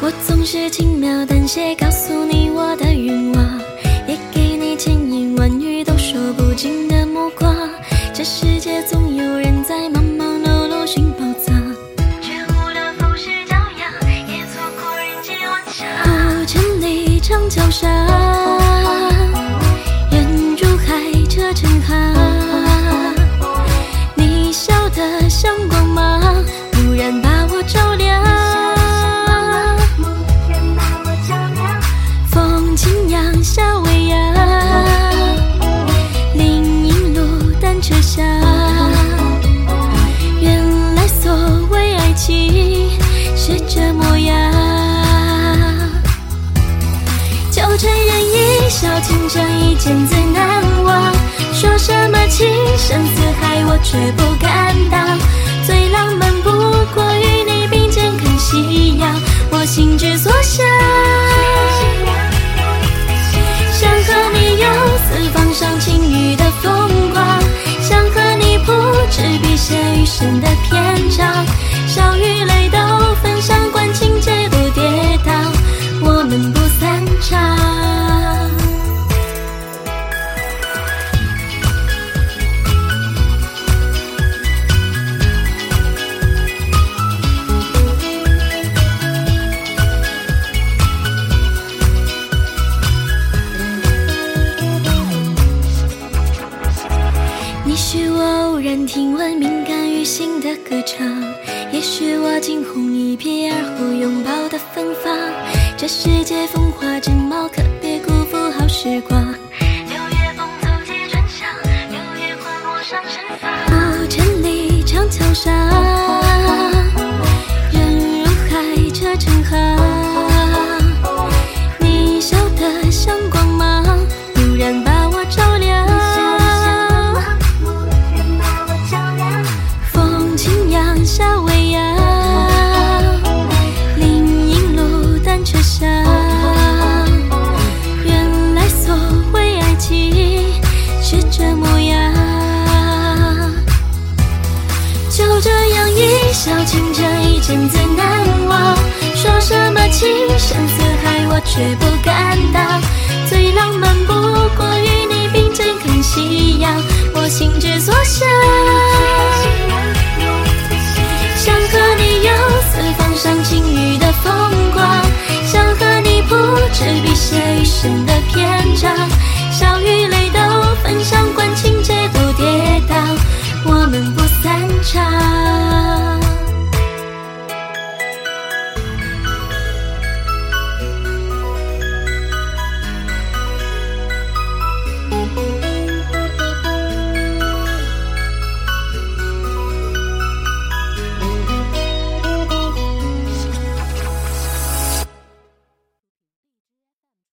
我总是轻描淡写告诉你我的愿望，也给你千言万语都说不尽的目光。这世界总有人在忙忙碌碌寻宝藏，长桥上，人如海，车成行。你笑得像光芒，突然把我照亮。风轻扬，夏笑倾城，一见最难忘。说什么情深似海，我却不敢当。最浪漫不过与你并肩看夕阳，我心之所向。想和你游四方赏晴雨的风光，想和你铺纸笔写余生的篇章，笑与泪你是我偶然听闻敏感于心的歌唱，也是我惊鸿一瞥而后拥抱的芬芳。这世界风华正茂，可别辜负好时光。六月风走街穿巷，六月花陌上盛放。古城里长桥上，是这模样。就这样一笑倾城，一见最难忘。说什么情深似海，我却不敢当。最浪漫不过与你并肩看夕阳，我心之所向。想和你游四方赏晴雨的风光，想和你铺纸笔写余生的篇章，